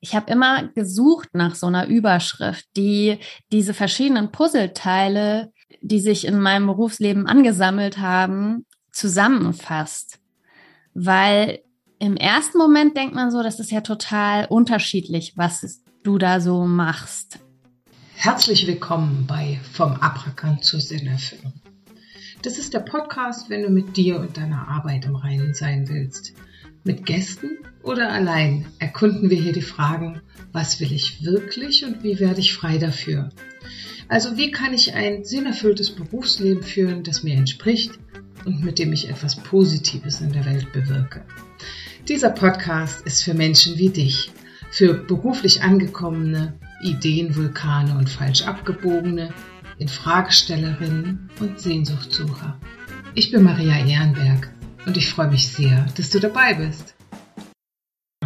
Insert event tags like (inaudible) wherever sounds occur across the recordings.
ich habe immer gesucht nach so einer Überschrift, die diese verschiedenen Puzzleteile, die sich in meinem Berufsleben angesammelt haben, zusammenfasst. Weil im ersten Moment denkt man so, das ist ja total unterschiedlich, was du da so machst. Herzlich willkommen bei Vom Abrackern zur Sinnerfüllung. Das ist der Podcast, wenn du mit dir und deiner Arbeit im Reinen sein willst. Mit Gästen oder allein erkunden wir hier die Fragen, was will ich wirklich und wie werde ich frei dafür? Also wie kann ich ein sinnerfülltes Berufsleben führen, das mir entspricht und mit dem ich etwas Positives in der Welt bewirke? Dieser Podcast ist für Menschen wie dich, für beruflich angekommene, Ideenvulkane und falsch abgebogene, Infragestellerinnen und Sehnsuchtsucher. Ich bin Maria Ehrenberg und ich freue mich sehr, dass du dabei bist.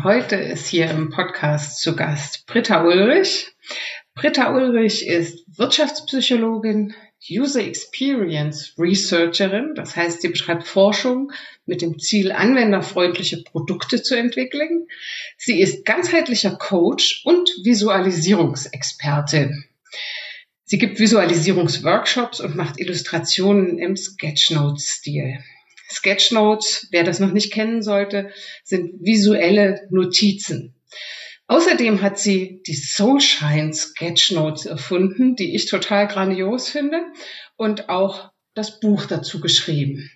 Heute ist hier im Podcast zu Gast Britta Ulrich. Britta Ulrich ist Wirtschaftspsychologin, User Experience Researcherin, das heißt, sie betreibt Forschung mit dem Ziel, anwenderfreundliche Produkte zu entwickeln. Sie ist ganzheitlicher Coach und Visualisierungsexpertin. Sie gibt Visualisierungsworkshops und macht Illustrationen im Sketchnote-Stil. Sketchnotes, wer das noch nicht kennen sollte, sind visuelle Notizen. Außerdem hat sie die Soulshine Sketchnotes erfunden, die ich total grandios finde und auch das Buch dazu geschrieben.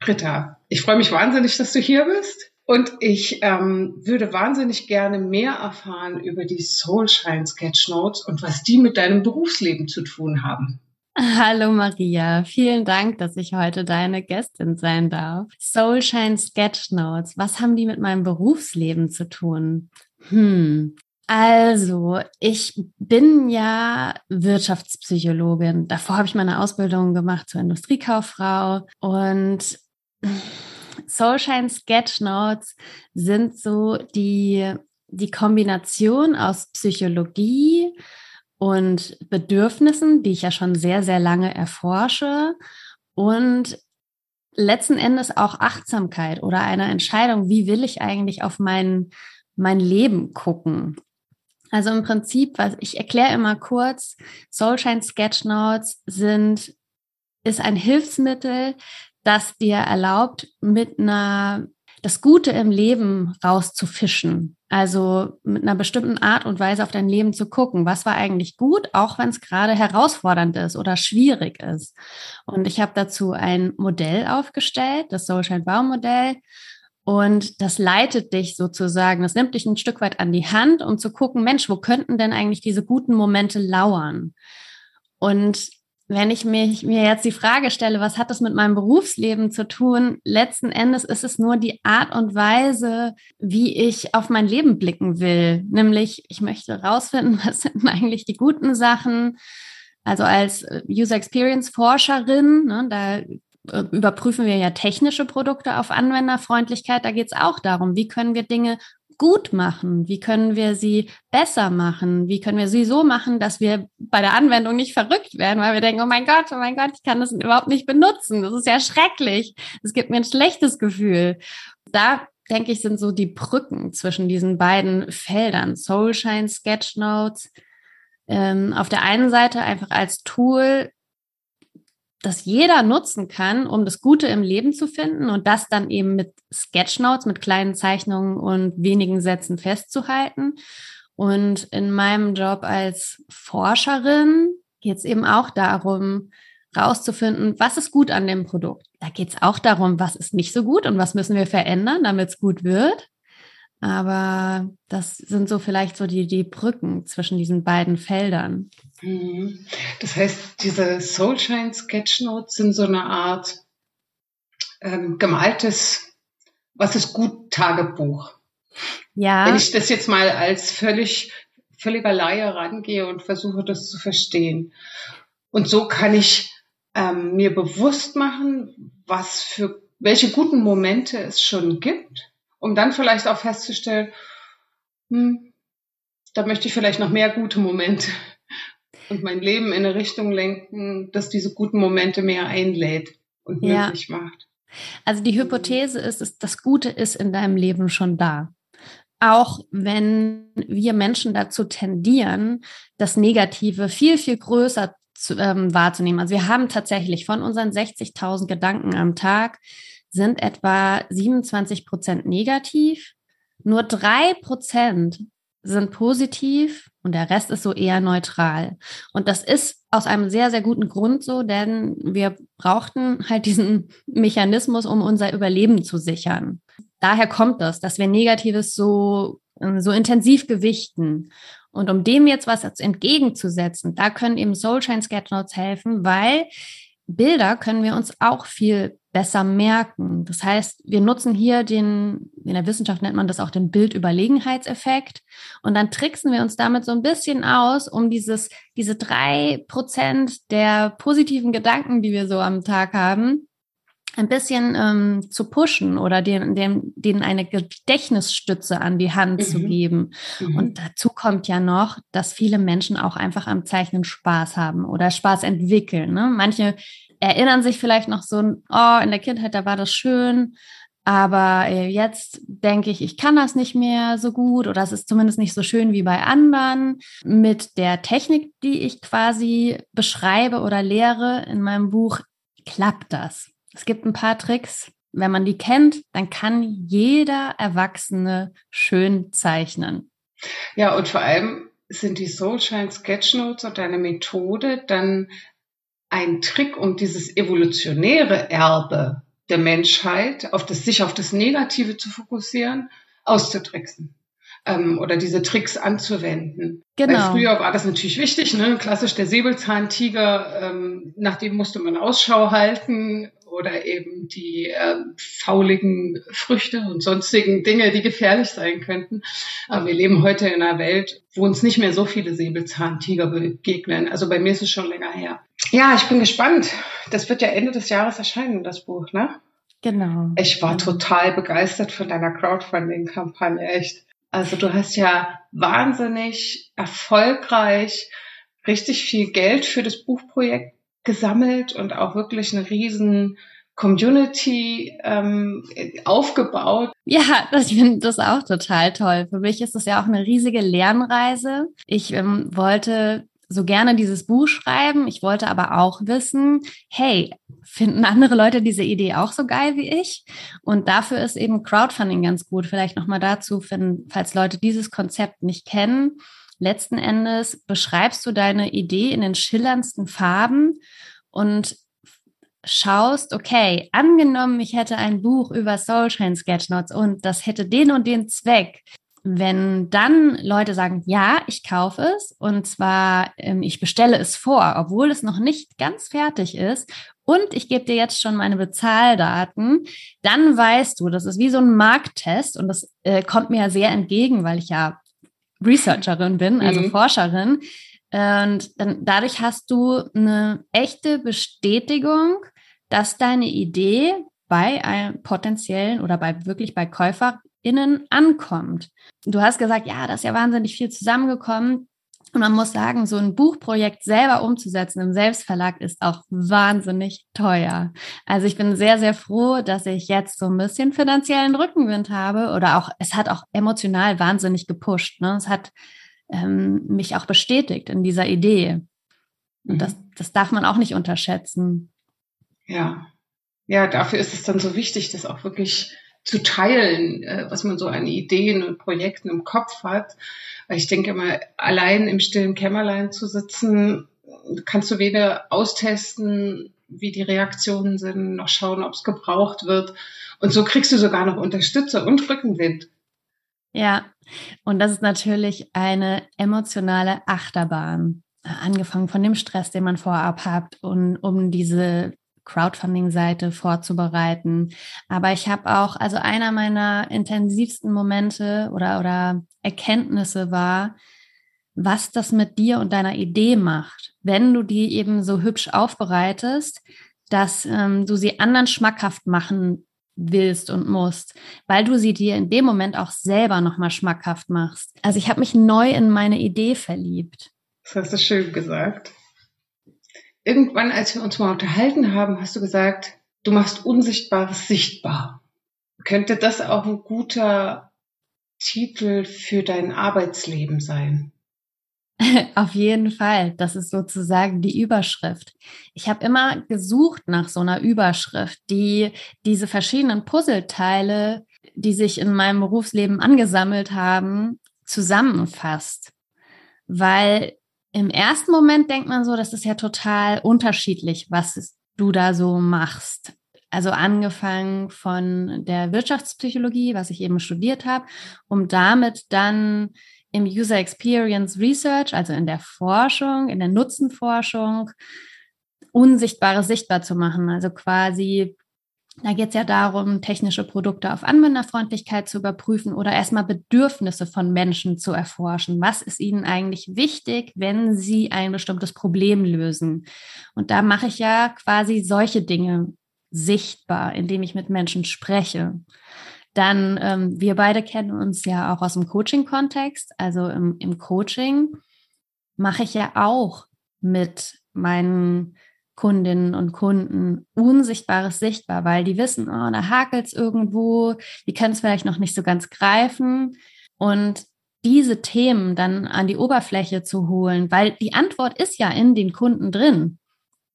Britta, ich freue mich wahnsinnig, dass du hier bist. Und ich ähm, würde wahnsinnig gerne mehr erfahren über die Soulshine Sketchnotes und was die mit deinem Berufsleben zu tun haben. Hallo Maria, vielen Dank, dass ich heute deine Gästin sein darf. Soulshine Sketchnotes, was haben die mit meinem Berufsleben zu tun? Hm. Also, ich bin ja Wirtschaftspsychologin. Davor habe ich meine Ausbildung gemacht zur Industriekauffrau und Soulshine Sketchnotes sind so die, die Kombination aus Psychologie, und Bedürfnissen, die ich ja schon sehr, sehr lange erforsche und letzten Endes auch Achtsamkeit oder eine Entscheidung, wie will ich eigentlich auf mein, mein Leben gucken. Also im Prinzip, was ich erkläre immer kurz, Soulshine Sketchnotes sind, ist ein Hilfsmittel, das dir erlaubt, mit einer, das Gute im Leben rauszufischen. Also mit einer bestimmten Art und Weise auf dein Leben zu gucken, was war eigentlich gut, auch wenn es gerade herausfordernd ist oder schwierig ist. Und ich habe dazu ein Modell aufgestellt, das Soulshine Baumodell. Und das leitet dich sozusagen, das nimmt dich ein Stück weit an die Hand, um zu gucken, Mensch, wo könnten denn eigentlich diese guten Momente lauern? Und wenn ich mich, mir jetzt die Frage stelle, was hat das mit meinem Berufsleben zu tun? Letzten Endes ist es nur die Art und Weise, wie ich auf mein Leben blicken will. Nämlich, ich möchte herausfinden, (laughs) was sind eigentlich die guten Sachen. Also als äh, User Experience Forscherin, ne, da äh, überprüfen wir ja technische Produkte auf Anwenderfreundlichkeit. Da geht es auch darum, wie können wir Dinge gut machen? Wie können wir sie besser machen? Wie können wir sie so machen, dass wir bei der Anwendung nicht verrückt werden, weil wir denken, oh mein Gott, oh mein Gott, ich kann das überhaupt nicht benutzen. Das ist ja schrecklich. Es gibt mir ein schlechtes Gefühl. Da denke ich, sind so die Brücken zwischen diesen beiden Feldern. Soulshine, Sketchnotes. Ähm, auf der einen Seite einfach als Tool, das jeder nutzen kann, um das Gute im Leben zu finden und das dann eben mit Sketchnotes, mit kleinen Zeichnungen und wenigen Sätzen festzuhalten. Und in meinem Job als Forscherin geht es eben auch darum, rauszufinden, was ist gut an dem Produkt. Da geht es auch darum, was ist nicht so gut und was müssen wir verändern, damit es gut wird. Aber das sind so vielleicht so die, die Brücken zwischen diesen beiden Feldern. Mhm. Das heißt, diese Soulshine Sketchnotes sind so eine Art ähm, gemaltes, was ist gut, Tagebuch. Ja. Wenn ich das jetzt mal als völlig, völliger Laie rangehe und versuche, das zu verstehen. Und so kann ich ähm, mir bewusst machen, was für, welche guten Momente es schon gibt um dann vielleicht auch festzustellen, hm, da möchte ich vielleicht noch mehr gute Momente (laughs) und mein Leben in eine Richtung lenken, dass diese guten Momente mehr einlädt und ja. möglich macht. Also die Hypothese ist, dass das Gute ist in deinem Leben schon da. auch wenn wir Menschen dazu tendieren, das Negative viel, viel größer zu, ähm, wahrzunehmen. Also wir haben tatsächlich von unseren 60.000 Gedanken am Tag sind etwa 27 Prozent negativ. Nur drei Prozent sind positiv und der Rest ist so eher neutral. Und das ist aus einem sehr, sehr guten Grund so, denn wir brauchten halt diesen Mechanismus, um unser Überleben zu sichern. Daher kommt das, dass wir Negatives so, so intensiv gewichten. Und um dem jetzt was entgegenzusetzen, da können eben Soulshine Sketchnotes helfen, weil Bilder können wir uns auch viel besser merken. Das heißt, wir nutzen hier den, in der Wissenschaft nennt man das auch den Bildüberlegenheitseffekt. Und dann tricksen wir uns damit so ein bisschen aus, um dieses, diese drei Prozent der positiven Gedanken, die wir so am Tag haben, ein bisschen ähm, zu pushen oder denen, denen, denen eine Gedächtnisstütze an die Hand mhm. zu geben. Mhm. Und dazu kommt ja noch, dass viele Menschen auch einfach am Zeichnen Spaß haben oder Spaß entwickeln. Ne? Manche erinnern sich vielleicht noch so, oh, in der Kindheit, da war das schön. Aber äh, jetzt denke ich, ich kann das nicht mehr so gut oder es ist zumindest nicht so schön wie bei anderen. Mit der Technik, die ich quasi beschreibe oder lehre in meinem Buch, klappt das. Es gibt ein paar Tricks. Wenn man die kennt, dann kann jeder Erwachsene schön zeichnen. Ja, und vor allem sind die Soulshine Sketchnotes und deine Methode dann ein Trick, um dieses evolutionäre Erbe der Menschheit, auf das, sich auf das Negative zu fokussieren, auszutricksen ähm, oder diese Tricks anzuwenden. Genau. Weil früher war das natürlich wichtig, ne? klassisch der Säbelzahntiger, ähm, nach dem musste man Ausschau halten oder eben die äh, fauligen Früchte und sonstigen Dinge, die gefährlich sein könnten. Aber wir leben heute in einer Welt, wo uns nicht mehr so viele Säbelzahntiger begegnen. Also bei mir ist es schon länger her. Ja, ich bin gespannt. Das wird ja Ende des Jahres erscheinen, das Buch, ne? Genau. Ich war total begeistert von deiner Crowdfunding-Kampagne, echt. Also du hast ja wahnsinnig erfolgreich richtig viel Geld für das Buchprojekt gesammelt und auch wirklich eine riesen Community ähm, aufgebaut. Ja, ich finde das auch total toll. Für mich ist das ja auch eine riesige Lernreise. Ich ähm, wollte so gerne dieses Buch schreiben. Ich wollte aber auch wissen, hey, finden andere Leute diese Idee auch so geil wie ich? Und dafür ist eben Crowdfunding ganz gut. Vielleicht nochmal dazu, wenn, falls Leute dieses Konzept nicht kennen. Letzten Endes beschreibst du deine Idee in den schillerndsten Farben und schaust, okay, angenommen, ich hätte ein Buch über Soulshine Sketchnotes und das hätte den und den Zweck. Wenn dann Leute sagen, ja, ich kaufe es und zwar, ähm, ich bestelle es vor, obwohl es noch nicht ganz fertig ist und ich gebe dir jetzt schon meine Bezahldaten, dann weißt du, das ist wie so ein Markttest und das äh, kommt mir ja sehr entgegen, weil ich ja Researcherin bin, also mhm. Forscherin. Und dann dadurch hast du eine echte Bestätigung, dass deine Idee bei einem potenziellen oder bei wirklich bei Käufer innen ankommt. Du hast gesagt, ja, da ist ja wahnsinnig viel zusammengekommen. Und man muss sagen, so ein Buchprojekt selber umzusetzen im Selbstverlag ist auch wahnsinnig teuer. Also ich bin sehr, sehr froh, dass ich jetzt so ein bisschen finanziellen Rückenwind habe oder auch, es hat auch emotional wahnsinnig gepusht. Ne? Es hat ähm, mich auch bestätigt in dieser Idee. Und mhm. das, das darf man auch nicht unterschätzen. Ja. Ja, dafür ist es dann so wichtig, das auch wirklich zu teilen, äh, was man so an Ideen und Projekten im Kopf hat. Weil ich denke immer, allein im stillen Kämmerlein zu sitzen, kannst du weder austesten, wie die Reaktionen sind, noch schauen, ob es gebraucht wird. Und so kriegst du sogar noch Unterstützer und Rückenwind. Ja, und das ist natürlich eine emotionale Achterbahn. Angefangen von dem Stress, den man vorab hat, und um diese Crowdfunding-Seite vorzubereiten. Aber ich habe auch, also einer meiner intensivsten Momente oder, oder Erkenntnisse war, was das mit dir und deiner Idee macht, wenn du die eben so hübsch aufbereitest, dass ähm, du sie anderen schmackhaft machen willst und musst, weil du sie dir in dem Moment auch selber nochmal schmackhaft machst. Also ich habe mich neu in meine Idee verliebt. Das hast du schön gesagt irgendwann, als wir uns mal unterhalten haben, hast du gesagt, du machst Unsichtbares sichtbar. Könnte das auch ein guter Titel für dein Arbeitsleben sein. (laughs) Auf jeden Fall. Das ist sozusagen die Überschrift. Ich habe immer gesucht nach so einer Überschrift, die diese verschiedenen Puzzleteile, die sich in meinem Berufsleben angesammelt haben, zusammenfasst. Weil im ersten Moment denkt man so, das ist ja total unterschiedlich, was du da so machst. Also angefangen von der Wirtschaftspsychologie, was ich eben studiert habe, um damit dann im User Experience Research, also in der Forschung, in der Nutzenforschung, Unsichtbares sichtbar zu machen. Also quasi, da geht es ja darum, technische Produkte auf Anwenderfreundlichkeit zu überprüfen oder erstmal Bedürfnisse von Menschen zu erforschen. Was ist ihnen eigentlich wichtig, wenn sie ein bestimmtes Problem lösen? Und da mache ich ja quasi solche Dinge sichtbar, indem ich mit Menschen spreche. Dann, ähm, wir beide kennen uns ja auch aus dem Coaching-Kontext. Also im, im Coaching mache ich ja auch mit meinen Kundinnen und Kunden Unsichtbares sichtbar, weil die wissen, oh, da hakelt es irgendwo, die können es vielleicht noch nicht so ganz greifen. Und diese Themen dann an die Oberfläche zu holen, weil die Antwort ist ja in den Kunden drin.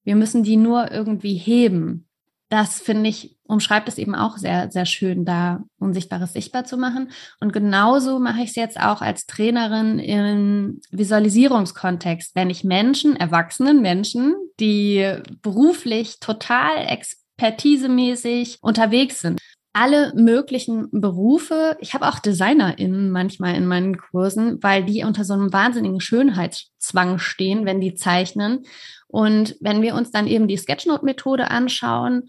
Wir müssen die nur irgendwie heben das finde ich, umschreibt es eben auch sehr, sehr schön, da Unsichtbares sichtbar zu machen. Und genauso mache ich es jetzt auch als Trainerin im Visualisierungskontext, wenn ich Menschen, erwachsenen Menschen, die beruflich total expertisemäßig unterwegs sind, alle möglichen Berufe. Ich habe auch DesignerInnen manchmal in meinen Kursen, weil die unter so einem wahnsinnigen Schönheitszwang stehen, wenn die zeichnen. Und wenn wir uns dann eben die Sketchnote-Methode anschauen,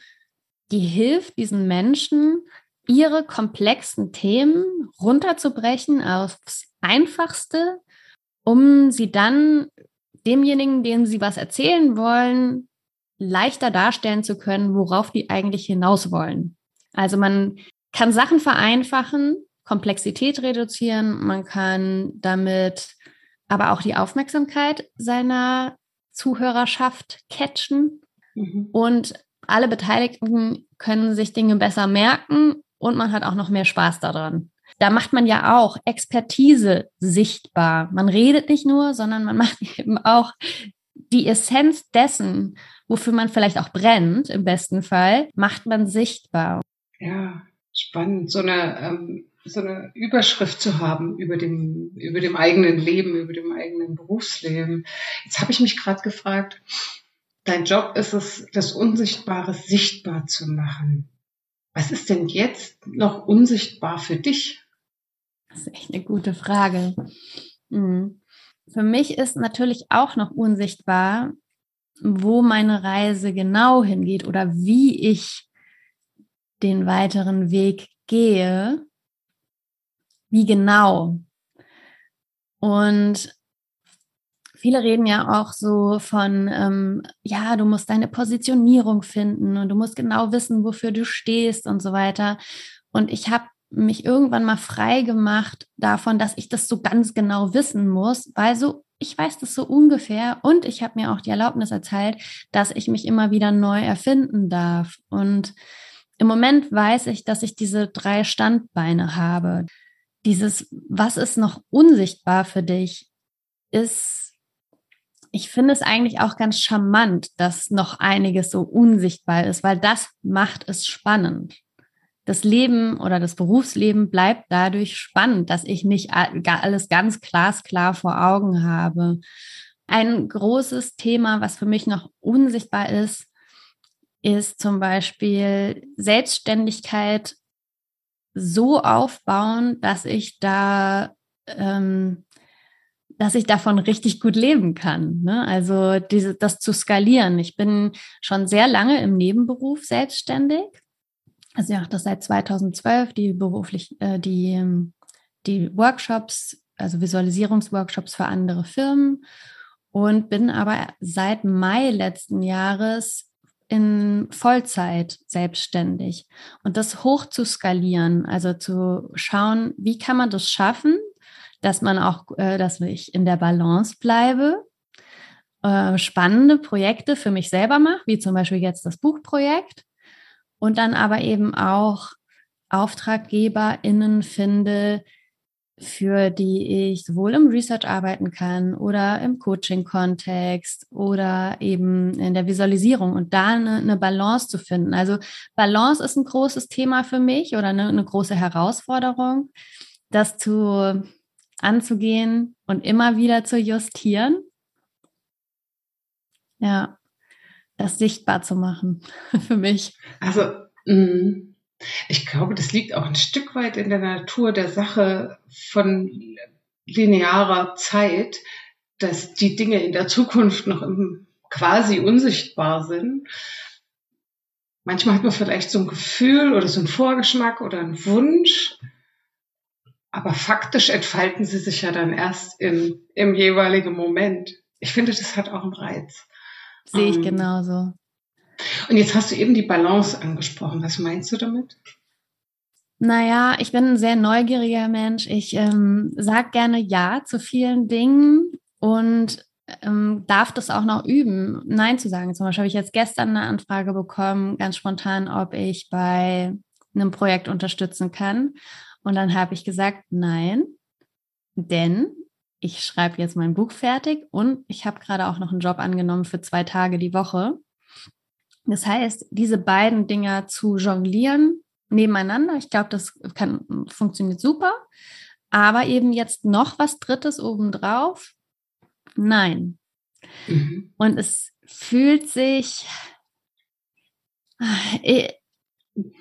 die hilft diesen Menschen, ihre komplexen Themen runterzubrechen aufs Einfachste, um sie dann demjenigen, dem sie was erzählen wollen, leichter darstellen zu können, worauf die eigentlich hinaus wollen. Also man kann Sachen vereinfachen, Komplexität reduzieren, man kann damit aber auch die Aufmerksamkeit seiner Zuhörerschaft catchen mhm. und alle Beteiligten können sich Dinge besser merken und man hat auch noch mehr Spaß daran. Da macht man ja auch Expertise sichtbar. Man redet nicht nur, sondern man (laughs) macht eben auch die Essenz dessen, wofür man vielleicht auch brennt, im besten Fall, macht man sichtbar. Ja, spannend. So eine, ähm, so eine Überschrift zu haben über dem, über dem eigenen Leben, über dem eigenen Berufsleben. Jetzt habe ich mich gerade gefragt, dein Job ist es, das Unsichtbare sichtbar zu machen. Was ist denn jetzt noch unsichtbar für dich? Das ist echt eine gute Frage. Mhm. Für mich ist natürlich auch noch unsichtbar, wo meine Reise genau hingeht oder wie ich den weiteren Weg gehe, wie genau. Und viele reden ja auch so von, ähm, ja, du musst deine Positionierung finden und du musst genau wissen, wofür du stehst und so weiter. Und ich habe mich irgendwann mal frei gemacht davon, dass ich das so ganz genau wissen muss, weil so ich weiß das so ungefähr und ich habe mir auch die Erlaubnis erteilt, dass ich mich immer wieder neu erfinden darf. Und im Moment weiß ich, dass ich diese drei Standbeine habe. Dieses, was ist noch unsichtbar für dich, ist ich finde es eigentlich auch ganz charmant, dass noch einiges so unsichtbar ist, weil das macht es spannend. Das Leben oder das Berufsleben bleibt dadurch spannend, dass ich nicht alles ganz glasklar vor Augen habe. Ein großes Thema, was für mich noch unsichtbar ist, ist zum Beispiel Selbstständigkeit so aufbauen, dass ich da ähm, dass ich davon richtig gut leben kann. Ne? Also diese, das zu skalieren. Ich bin schon sehr lange im Nebenberuf selbstständig. Also ich mache das seit 2012, die beruflich, äh, die, die Workshops, also Visualisierungsworkshops für andere Firmen und bin aber seit Mai letzten Jahres in Vollzeit selbstständig. Und das hoch zu skalieren, also zu schauen, wie kann man das schaffen, dass man auch, äh, dass ich in der Balance bleibe, äh, spannende Projekte für mich selber mache, wie zum Beispiel jetzt das Buchprojekt und dann aber eben auch AuftraggeberInnen finde, für die ich sowohl im Research arbeiten kann oder im Coaching-Kontext oder eben in der Visualisierung und da eine, eine, Balance zu finden. Also Balance ist ein großes Thema für mich oder eine, eine große Herausforderung, das zu anzugehen und immer wieder zu justieren. Ja, das sichtbar zu machen (laughs) für mich. Also mh ich glaube, das liegt auch ein Stück weit in der Natur der Sache von linearer Zeit, dass die Dinge in der Zukunft noch quasi unsichtbar sind. Manchmal hat man vielleicht so ein Gefühl oder so ein Vorgeschmack oder einen Wunsch, aber faktisch entfalten sie sich ja dann erst im, im jeweiligen Moment. Ich finde, das hat auch einen Reiz. Sehe ich ähm, genauso. Und jetzt hast du eben die Balance angesprochen. Was meinst du damit? Naja, ich bin ein sehr neugieriger Mensch. Ich ähm, sage gerne Ja zu vielen Dingen und ähm, darf das auch noch üben, Nein zu sagen. Zum Beispiel habe ich jetzt gestern eine Anfrage bekommen, ganz spontan, ob ich bei einem Projekt unterstützen kann. Und dann habe ich gesagt, nein, denn ich schreibe jetzt mein Buch fertig und ich habe gerade auch noch einen Job angenommen für zwei Tage die Woche. Das heißt, diese beiden Dinge zu jonglieren nebeneinander, ich glaube, das kann, funktioniert super. Aber eben jetzt noch was Drittes obendrauf? Nein. Mhm. Und es fühlt sich äh,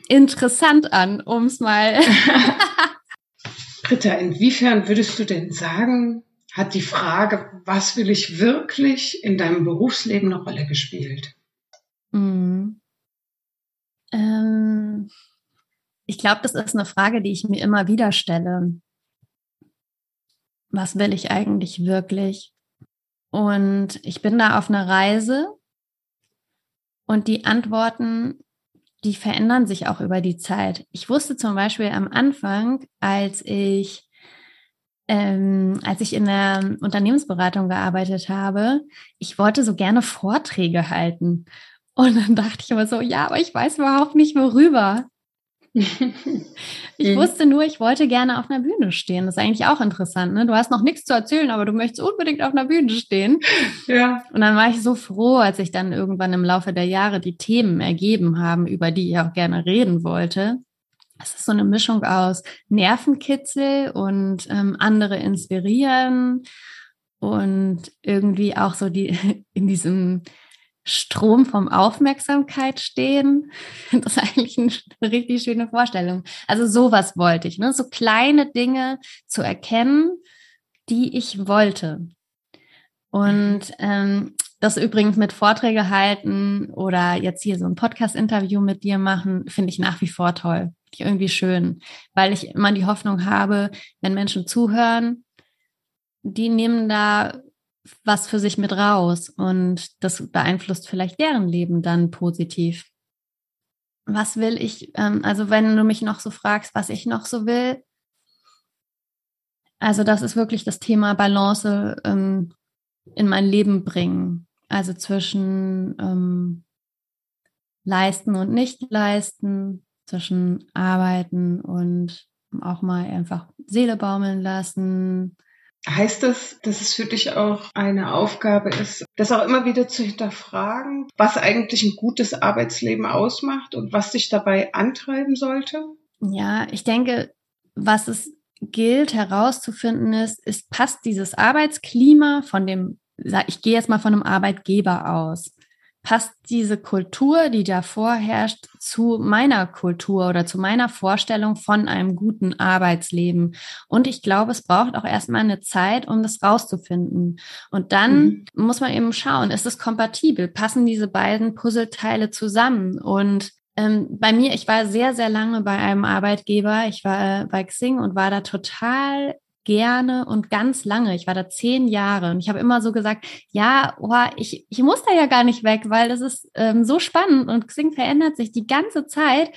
interessant an, um es mal. (laughs) Britta, inwiefern würdest du denn sagen, hat die Frage, was will ich wirklich in deinem Berufsleben eine Rolle gespielt? Mhm. Ähm, ich glaube, das ist eine Frage, die ich mir immer wieder stelle. Was will ich eigentlich wirklich? Und ich bin da auf einer Reise und die Antworten, die verändern sich auch über die Zeit. Ich wusste zum Beispiel am Anfang, als ich ähm, als ich in der Unternehmensberatung gearbeitet habe, ich wollte so gerne Vorträge halten. Und dann dachte ich immer so, ja, aber ich weiß überhaupt nicht worüber. (laughs) ich wusste nur, ich wollte gerne auf einer Bühne stehen. Das ist eigentlich auch interessant. Ne? Du hast noch nichts zu erzählen, aber du möchtest unbedingt auf einer Bühne stehen. (laughs) Ja. Und dann war ich so froh, als ich dann irgendwann im Laufe der Jahre die Themen ergeben haben, über die ich auch gerne reden wollte. Es ist so eine Mischung aus Nervenkitzel und ähm, andere inspirieren und irgendwie auch so die (laughs) in diesem Strom vom Aufmerksamkeit stehen. (laughs) Das ist eigentlich eine richtig schöne Vorstellung. Also sowas wollte ich, ne? so kleine Dinge zu erkennen, die ich wollte. Und ähm, das übrigens mit Vorträge halten oder jetzt hier so ein Podcast-Interview mit dir machen, finde ich nach wie vor toll. Irgendwie schön, weil ich immer die Hoffnung habe, wenn Menschen zuhören, die nehmen da was für sich mit raus und das beeinflusst vielleicht deren Leben dann positiv. Was will ich, ähm, also wenn du mich noch so fragst, was ich noch so will, also das ist wirklich das Thema Balance ähm, in mein Leben bringen. Also zwischen ähm, leisten und nicht leisten, zwischen arbeiten und auch mal einfach Seele baumeln lassen, Heißt das, dass es für dich auch eine Aufgabe ist, das auch immer wieder zu hinterfragen, was eigentlich ein gutes Arbeitsleben ausmacht und was dich dabei antreiben sollte? Ja, ich denke, was es gilt herauszufinden ist, ist, passt dieses Arbeitsklima von dem, ich gehe jetzt mal von einem Arbeitgeber aus, passt diese Kultur, die da vorherrscht, zu meiner Kultur oder zu meiner Vorstellung von einem guten Arbeitsleben. Und ich glaube, es braucht auch erstmal eine Zeit, um das rauszufinden. Und dann mhm. muss man eben schauen, ist es kompatibel? Passen diese beiden Puzzleteile zusammen? Und ähm, bei mir, ich war sehr, sehr lange bei einem Arbeitgeber. Ich war äh, bei Xing und war da total gerne und ganz lange. Ich war da zehn Jahre und ich habe immer so gesagt, ja, oh, ich, ich muss da ja gar nicht weg, weil das ist ähm, so spannend und Xing verändert sich die ganze Zeit.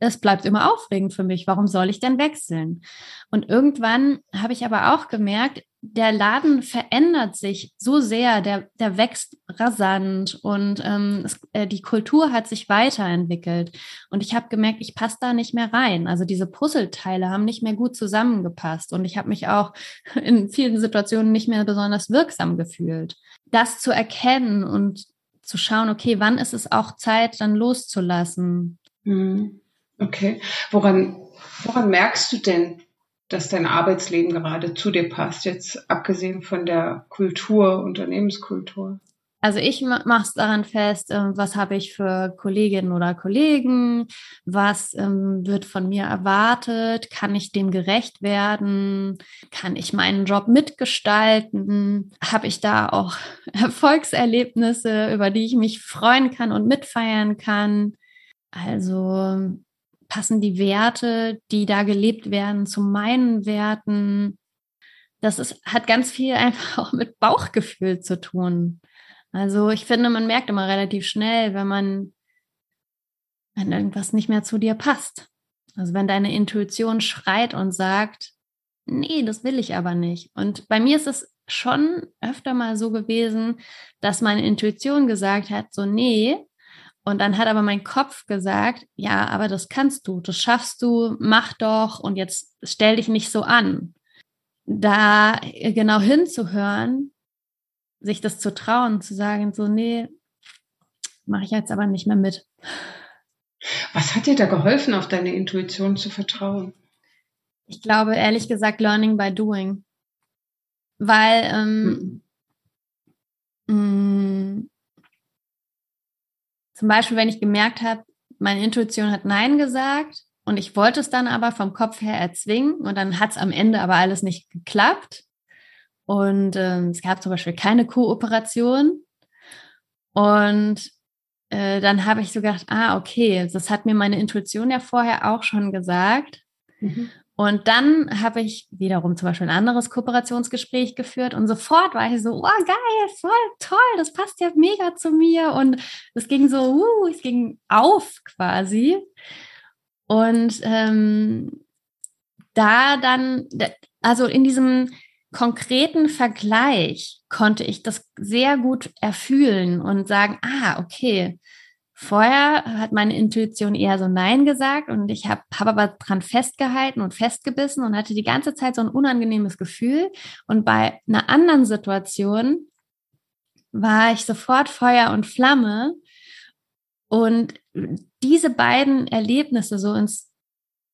Es bleibt immer aufregend für mich. Warum soll ich denn wechseln? Und irgendwann habe ich aber auch gemerkt, der Laden verändert sich so sehr, der, der wächst rasant und ähm, es, äh, die Kultur hat sich weiterentwickelt. Und ich habe gemerkt, ich passe da nicht mehr rein. Also diese Puzzleteile haben nicht mehr gut zusammengepasst. Und ich habe mich auch (laughs) in vielen Situationen nicht mehr besonders wirksam gefühlt. Das zu erkennen und zu schauen, okay, wann ist es auch Zeit, dann loszulassen. Mhm. Okay. Woran, woran merkst du denn, dass dein Arbeitsleben gerade zu dir passt, jetzt abgesehen von der Kultur, Unternehmenskultur? Also ich mache es daran fest, ähm, was habe ich für Kolleginnen oder Kollegen, was ähm, wird von mir erwartet, kann ich dem gerecht werden, kann ich meinen Job mitgestalten, habe ich da auch (laughs) Erfolgserlebnisse, über die ich mich freuen kann und mitfeiern kann. Also passen die Werte, die da gelebt werden, zu meinen Werten. Das ist, hat ganz viel einfach (laughs) auch mit Bauchgefühl zu tun. Also ich finde, man merkt immer relativ schnell, wenn man, wenn irgendwas nicht mehr zu dir passt. Also wenn deine Intuition schreit und sagt, nee, das will ich aber nicht. Und bei mir ist es schon öfter mal so gewesen, dass meine Intuition gesagt hat, so, nee, und dann hat aber mein Kopf gesagt, ja, aber das kannst du, das schaffst du, mach doch und jetzt stell dich nicht so an. Da genau hinzuhören, sich das zu trauen, zu sagen, so, nee, mache ich jetzt aber nicht mehr mit. Was hat dir da geholfen, auf deine Intuition zu vertrauen? Ich glaube, ehrlich gesagt, Learning by Doing. Weil ähm, mhm. Zum Beispiel, wenn ich gemerkt habe, meine Intuition hat Nein gesagt und ich wollte es dann aber vom Kopf her erzwingen und dann hat es am Ende aber alles nicht geklappt. Und ähm, es gab zum Beispiel keine Kooperation. Und äh, dann habe ich so gedacht, ah, okay, das hat mir meine Intuition ja vorher auch schon gesagt. Mhm. Und dann habe ich wiederum zum Beispiel ein anderes Kooperationsgespräch geführt und sofort war ich so, oh geil, voll toll, das passt ja mega zu mir. Und es ging so, uh, es ging auf quasi. Und ähm, da dann, also in diesem konkreten Vergleich konnte ich das sehr gut erfühlen und sagen, ah, okay, Vorher hat meine Intuition eher so Nein gesagt und ich habe hab aber dran festgehalten und festgebissen und hatte die ganze Zeit so ein unangenehmes Gefühl. Und bei einer anderen Situation war ich sofort Feuer und Flamme. Und diese beiden Erlebnisse so ins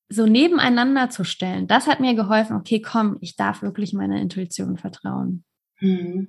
so nebeneinander zu stellen, das hat mir geholfen, okay, komm, ich darf wirklich meiner Intuition vertrauen. Mhm.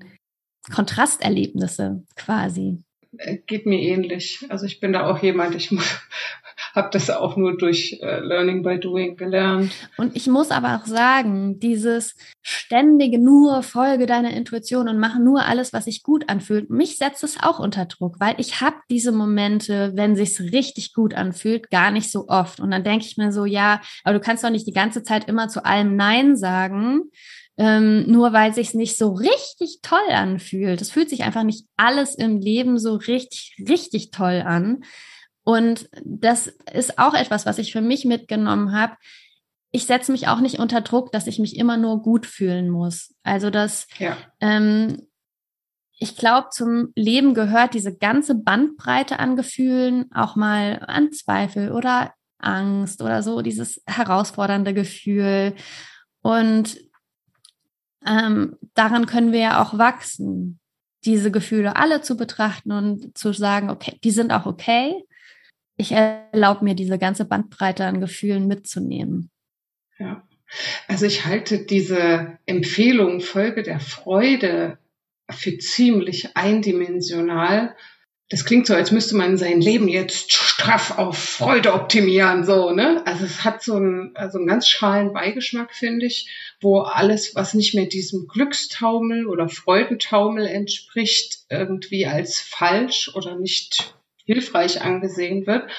Kontrasterlebnisse quasi. Äh, geht mir ähnlich. Also ich bin da auch jemand, ich (laughs) habe das auch nur durch äh, Learning by Doing gelernt. Und ich muss aber auch sagen, dieses ständige nur Folge deiner Intuition und mache nur alles, was sich gut anfühlt, mich setzt es auch unter Druck, weil ich habe diese Momente, wenn sich's richtig gut anfühlt, gar nicht so oft. Und dann denke ich mir so, ja, aber du kannst doch nicht die ganze Zeit immer zu allem Nein sagen ähm, nur weil sich nicht so richtig toll anfühlt. Es fühlt sich einfach nicht alles im Leben so richtig, richtig toll an. Und das ist auch etwas, was ich für mich mitgenommen habe. Ich setze mich auch nicht unter Druck, dass ich mich immer nur gut fühlen muss. Also dass ja. ähm, ich glaube, zum Leben gehört diese ganze Bandbreite an Gefühlen, auch mal an Zweifel oder Angst oder so, dieses herausfordernde Gefühl. Und ähm, daran können wir ja auch wachsen, diese Gefühle alle zu betrachten und zu sagen, okay, die sind auch okay. Ich erlaube mir diese ganze Bandbreite an Gefühlen mitzunehmen. Ja. Also ich halte diese Empfehlung Folge der Freude für ziemlich eindimensional das klingt so, als müsste man sein Leben jetzt straff auf Freude optimieren, so, ne? Also es hat so einen, also einen ganz schalen Beigeschmack, finde ich, wo alles, was nicht mehr diesem Glückstaumel oder Freudentaumel entspricht, irgendwie als falsch oder nicht hilfreich angesehen wird.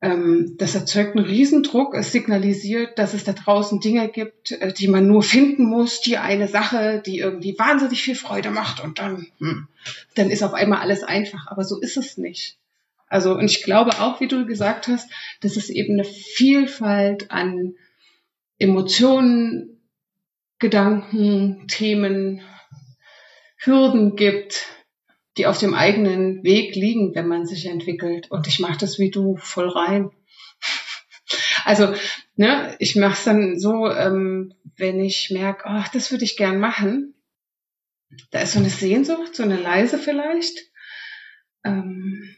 Ähm, das erzeugt einen Riesendruck. Es signalisiert, dass es da draußen Dinge gibt, äh, die man nur finden muss, die eine Sache, die irgendwie wahnsinnig viel Freude macht und dann, hm, dann ist auf einmal alles einfach. Aber so ist es nicht. Also, und ich glaube auch, wie du gesagt hast, dass es eben eine Vielfalt an Emotionen Gedanken, Themen, Hürden gibt, die auf dem eigenen Weg liegen, wenn man sich entwickelt. Und ich mache das wie du voll rein. (laughs) Also, ne, ich mache es dann so, ähm, wenn ich merke, ach, das würde ich gern machen. Da ist so eine Sehnsucht, so eine leise vielleicht. Ähm,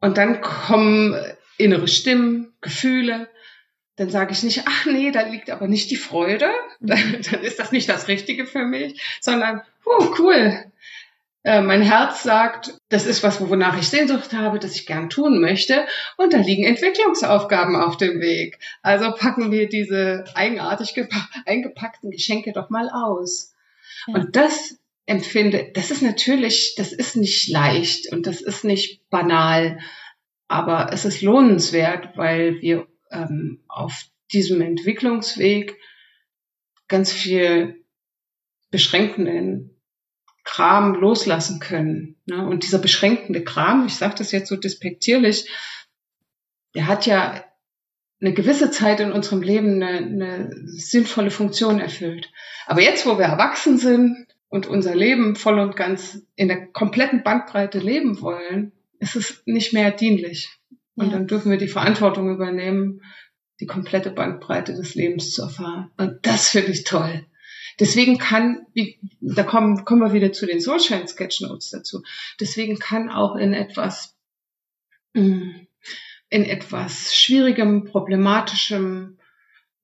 und dann kommen innere Stimmen, Gefühle. Dann sage ich nicht, ach nee, da liegt aber nicht die Freude. Dann, mhm. (laughs) dann ist das nicht das Richtige für mich, sondern, oh, cool, äh, mein Herz sagt, das ist was, wonach ich Sehnsucht habe, das ich gern tun möchte. Und da liegen Entwicklungsaufgaben auf dem Weg. Also packen wir diese eigenartig eingepackten Geschenke doch mal aus. Ja. Und das empfinde, das ist natürlich, das ist nicht leicht und das ist nicht banal, aber es ist lohnenswert, weil wir ähm, auf diesem Entwicklungsweg ganz viel beschränkenden Kram loslassen können. Ne? Und dieser beschränkende Kram, ich sage das jetzt so despektierlich, der hat ja eine gewisse Zeit in unserem Leben eine, eine sinnvolle Funktion erfüllt. Aber jetzt, wo wir erwachsen sind und unser Leben voll und ganz in der kompletten Bandbreite leben wollen, ist es nicht mehr dienlich. Und ja. dann dürfen wir die Verantwortung übernehmen, die komplette Bandbreite des Lebens zu erfahren. Und das finde ich toll. Deswegen kann, da kommen, kommen wir wieder zu den Soulshine Sketchnotes dazu. Deswegen kann auch in etwas, mm, in etwas schwierigem, problematischem,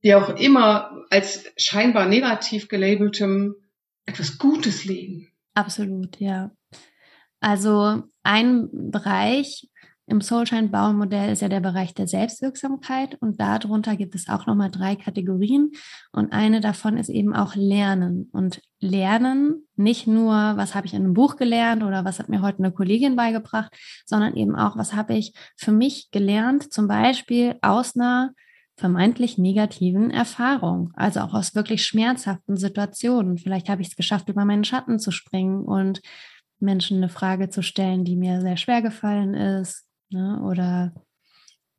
wie auch immer als scheinbar negativ gelabeltem etwas Gutes liegen. Absolut, ja. Also ein Bereich, im Soulshine-Baumodell ist ja der Bereich der Selbstwirksamkeit und darunter gibt es auch nochmal drei Kategorien und eine davon ist eben auch Lernen und Lernen nicht nur, was habe ich in einem Buch gelernt oder was hat mir heute eine Kollegin beigebracht, sondern eben auch, was habe ich für mich gelernt, zum Beispiel aus einer vermeintlich negativen Erfahrung, also auch aus wirklich schmerzhaften Situationen. Vielleicht habe ich es geschafft, über meinen Schatten zu springen und Menschen eine Frage zu stellen, die mir sehr schwer gefallen ist ne? oder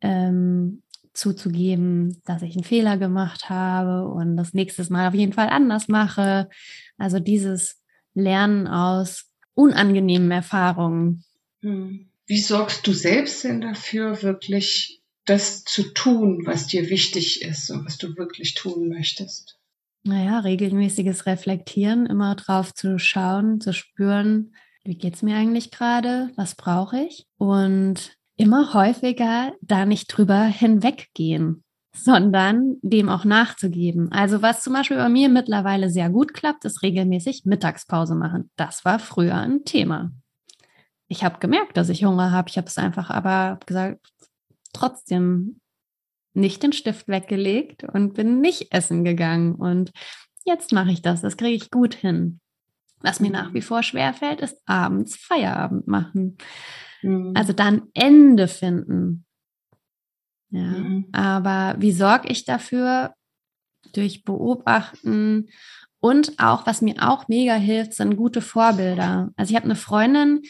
ähm, zuzugeben, dass ich einen Fehler gemacht habe und das nächstes Mal auf jeden Fall anders mache. Also dieses Lernen aus unangenehmen Erfahrungen. Hm. Wie sorgst du selbst denn dafür, wirklich das zu tun, was dir wichtig ist und was du wirklich tun möchtest? Naja, regelmäßiges Reflektieren, immer drauf zu schauen, zu spüren, wie geht's mir eigentlich gerade, was brauche ich? Und immer häufiger da nicht drüber hinweggehen, sondern dem auch nachzugeben. Also was zum Beispiel bei mir mittlerweile sehr gut klappt, ist regelmäßig Mittagspause machen. Das war früher ein Thema. Ich habe gemerkt, dass ich Hunger habe. Ich habe es einfach aber gesagt, trotzdem nicht den Stift weggelegt und bin nicht essen gegangen. Und jetzt mache ich das. Das kriege ich gut hin. Was mir nach wie vor schwerfällt, ist abends Feierabend machen. Mhm. Also dann Ende finden. Ja, mhm. aber wie sorge ich dafür? Durch Beobachten und auch, was mir auch mega hilft, sind gute Vorbilder. Also ich habe eine Freundin,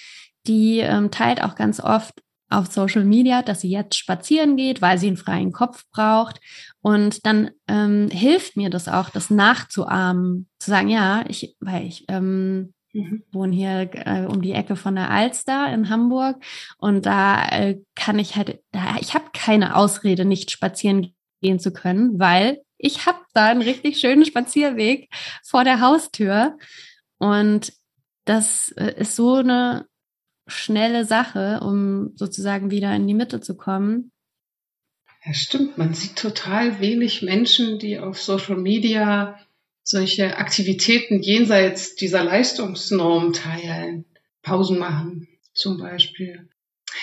die ähm, teilt auch ganz oft auf Social Media, dass sie jetzt spazieren geht, weil sie einen freien Kopf braucht. Und dann ähm, hilft mir das auch, das nachzuahmen, zu sagen, ja, ich, weil ich ähm, mhm. wohne hier äh, um die Ecke von der Alster in Hamburg und da äh, kann ich halt, da, ich habe keine Ausrede, nicht spazieren gehen zu können, weil ich habe da einen richtig schönen Spazierweg vor der Haustür und das äh, ist so eine schnelle Sache, um sozusagen wieder in die Mitte zu kommen. Ja, stimmt. Man sieht total wenig Menschen, die auf Social Media solche Aktivitäten jenseits dieser Leistungsnorm teilen. Pausen machen zum Beispiel.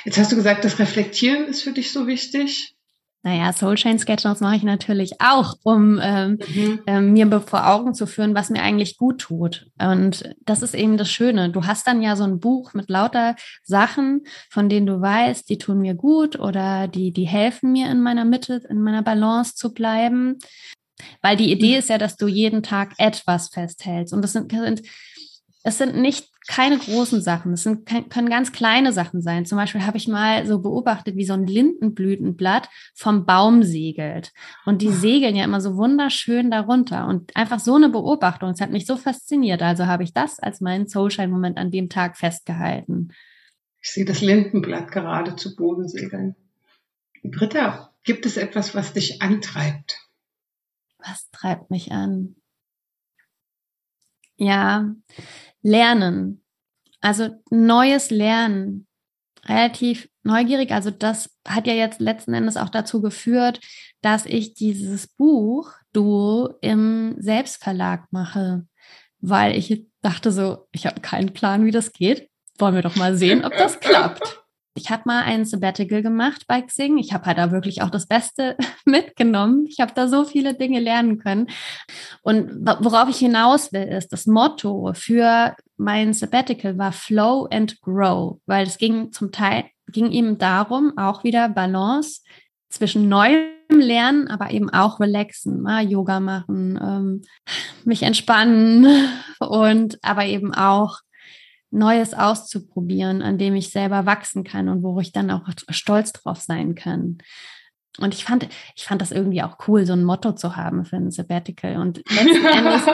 Jetzt hast du gesagt, das Reflektieren ist für dich so wichtig. Naja, Soulshine Sketchnotes mache ich natürlich auch, um ähm, mhm. ähm, mir vor Augen zu führen, was mir eigentlich gut tut. Und das ist eben das Schöne. Du hast dann ja so ein Buch mit lauter Sachen, von denen du weißt, die tun mir gut oder die, die helfen mir in meiner Mitte, in meiner Balance zu bleiben. Weil die Idee mhm. ist ja, dass du jeden Tag etwas festhältst. Und das sind, es sind nicht keine großen Sachen, es sind, können ganz kleine Sachen sein. Zum Beispiel habe ich mal so beobachtet, wie so ein Lindenblütenblatt vom Baum segelt. Und die ah. segeln ja immer so wunderschön darunter. Und einfach so eine Beobachtung, es hat mich so fasziniert. Also habe ich das als meinen Soulshine-Moment an dem Tag festgehalten. Ich sehe das Lindenblatt gerade zu Boden segeln. Britta, gibt es etwas, was dich antreibt? Was treibt mich an? Ja, Lernen. Also neues Lernen. Relativ neugierig. Also das hat ja jetzt letzten Endes auch dazu geführt, dass ich dieses Buch Du im Selbstverlag mache, weil ich dachte so, ich habe keinen Plan, wie das geht. Wollen wir doch mal sehen, ob das (laughs) klappt ich habe mal ein Sabbatical gemacht bei Xing. Ich habe halt da wirklich auch das Beste (laughs) mitgenommen. Ich habe da so viele Dinge lernen können. Und worauf ich hinaus will, ist, das Motto für mein Sabbatical war Flow and Grow, weil es ging zum Teil, ging eben darum, auch wieder Balance zwischen neuem Lernen, aber eben auch relaxen, mal Yoga machen, ähm, mich entspannen (laughs) und aber eben auch Neues auszuprobieren, an dem ich selber wachsen kann und wo ich dann auch stolz drauf sein kann. Und ich fand, ich fand das irgendwie auch cool, so ein Motto zu haben für ein Sabbatical. Und letzten (laughs) Endes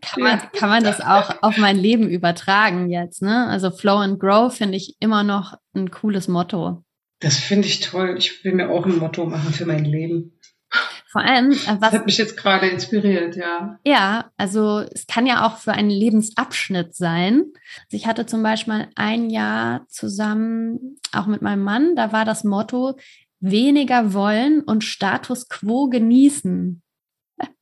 kann man, kann man das auch auf mein Leben übertragen jetzt. Ne? Also Flow and Grow finde ich immer noch ein cooles Motto. Das finde ich toll. Ich will mir auch ein Motto machen für mein Leben. Vor allem, äh, was. Das hat mich jetzt gerade inspiriert, ja. Ja, also es kann ja auch für einen Lebensabschnitt sein. Also ich hatte zum Beispiel ein Jahr zusammen, auch mit meinem Mann, da war das Motto, weniger wollen und Status quo genießen. (laughs)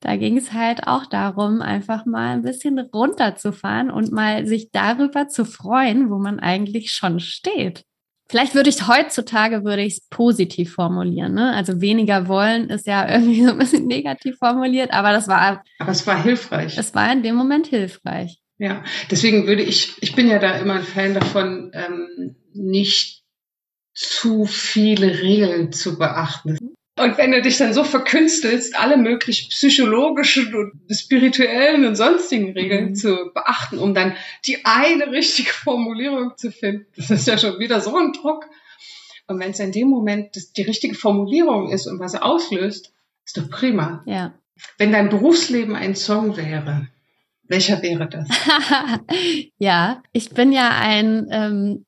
Da ging es halt auch darum, einfach mal ein bisschen runterzufahren und mal sich darüber zu freuen, wo man eigentlich schon steht. Vielleicht würde ich heutzutage würde ich es positiv formulieren. Ne? Also weniger wollen ist ja irgendwie so ein bisschen negativ formuliert, aber das war. Aber es war hilfreich. Es war in dem Moment hilfreich. Ja, deswegen würde ich, ich bin ja da immer ein Fan davon, ähm, nicht zu viele Regeln zu beachten. Und wenn du dich dann so verkünstelst, alle möglichen psychologischen und spirituellen und sonstigen Regeln mhm. zu beachten, um dann die eine richtige Formulierung zu finden, das ist ja schon wieder so ein Druck. Und wenn es in dem Moment die richtige Formulierung ist und was auslöst, ist doch prima. Ja. Wenn dein Berufsleben ein Song wäre, welcher wäre das? (laughs) ja, ich bin ja ein ähm,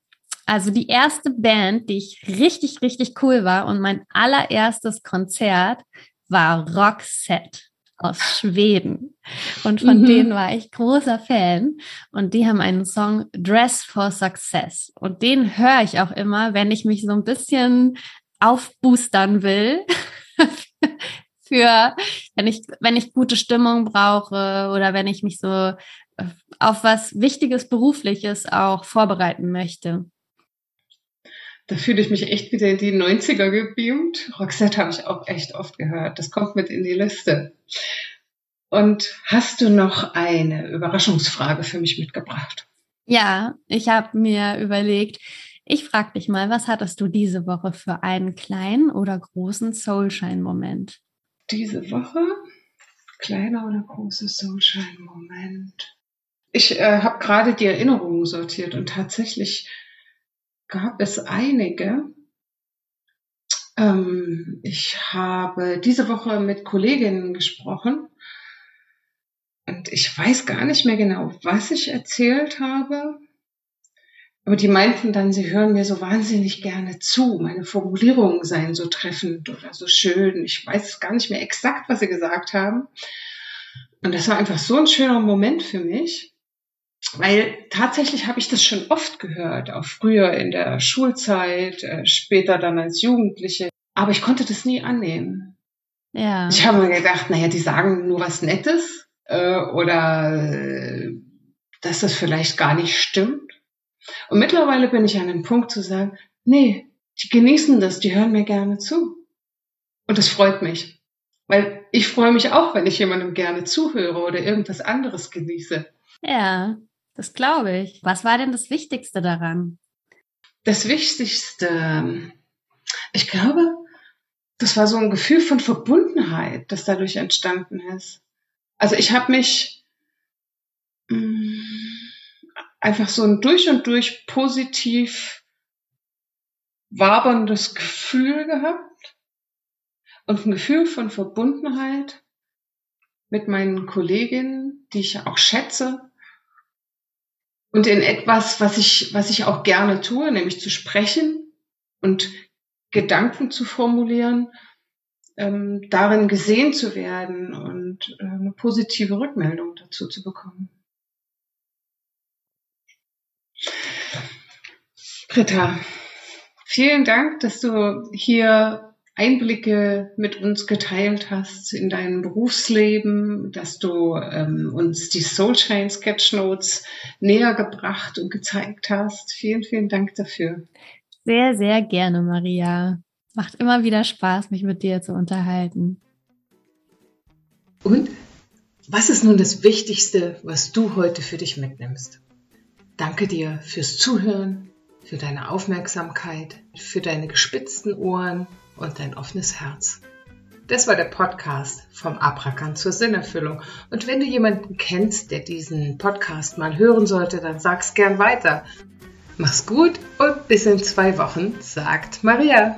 also die erste Band, die ich richtig, richtig cool war und mein allererstes Konzert war Roxette aus Schweden. Und von mhm. denen war ich großer Fan. Und die haben einen Song Dress for Success. Und den höre ich auch immer, wenn ich mich so ein bisschen aufboostern will. (laughs) Für, wenn ich, wenn ich gute Stimmung brauche oder wenn ich mich so auf was Wichtiges Berufliches auch vorbereiten möchte. Da fühle ich mich echt wieder in die 90er gebeamt. Roxette habe ich auch echt oft gehört. Das kommt mit in die Liste. Und hast du noch eine Überraschungsfrage für mich mitgebracht? Ja, ich habe mir überlegt, ich frage dich mal, was hattest du diese Woche für einen kleinen oder großen Soulshine-Moment? Diese Woche? Kleiner oder großer Soulshine-Moment? Ich äh, habe gerade die Erinnerungen sortiert und tatsächlich gab es einige. Ähm, ich habe diese Woche mit Kolleginnen gesprochen und ich weiß gar nicht mehr genau, was ich erzählt habe. Aber die meinten dann, sie hören mir so wahnsinnig gerne zu. Meine Formulierungen seien so treffend oder so schön. Ich weiß gar nicht mehr exakt, was sie gesagt haben. Und das war einfach so ein schöner Moment für mich. Weil tatsächlich habe ich das schon oft gehört, auch früher in der Schulzeit, äh, später dann als Jugendliche. Aber ich konnte das nie annehmen. Ja. Ich habe mir gedacht, naja, die sagen nur was Nettes äh, oder äh, dass das vielleicht gar nicht stimmt. Und mittlerweile bin ich an dem Punkt zu sagen, nee, die genießen das, die hören mir gerne zu. Und das freut mich. Weil ich freue mich auch, wenn ich jemandem gerne zuhöre oder irgendwas anderes genieße. Ja, das glaube ich. Was war denn das Wichtigste daran? Das Wichtigste, ich glaube, das war so ein Gefühl von Verbundenheit, das dadurch entstanden ist. Also ich habe mich, mm, einfach so ein durch und durch positiv waberndes Gefühl gehabt und ein Gefühl von Verbundenheit mit meinen Kolleginnen, die ich auch schätze und in etwas, was ich, was ich auch gerne tue, nämlich zu sprechen und Gedanken zu formulieren, ähm, darin gesehen zu werden und äh, eine positive Rückmeldung dazu zu bekommen. Britta, vielen Dank, dass du hier Einblicke mit uns geteilt hast in dein Berufsleben, dass du ähm, uns die Soulshine Sketchnotes näher gebracht und gezeigt hast. Vielen, vielen Dank dafür. Sehr, sehr gerne, Maria. Macht immer wieder Spaß, mich mit dir zu unterhalten. Und was ist nun das Wichtigste, was du heute für dich mitnimmst? Danke dir fürs Zuhören, für deine Aufmerksamkeit, für deine gespitzten Ohren und dein offenes Herz. Das war der Podcast vom Abrakan zur Sinnerfüllung. Und wenn du jemanden kennst, der diesen Podcast mal hören sollte, dann sag's gern weiter. Mach's gut und bis in zwei Wochen, sagt Maria.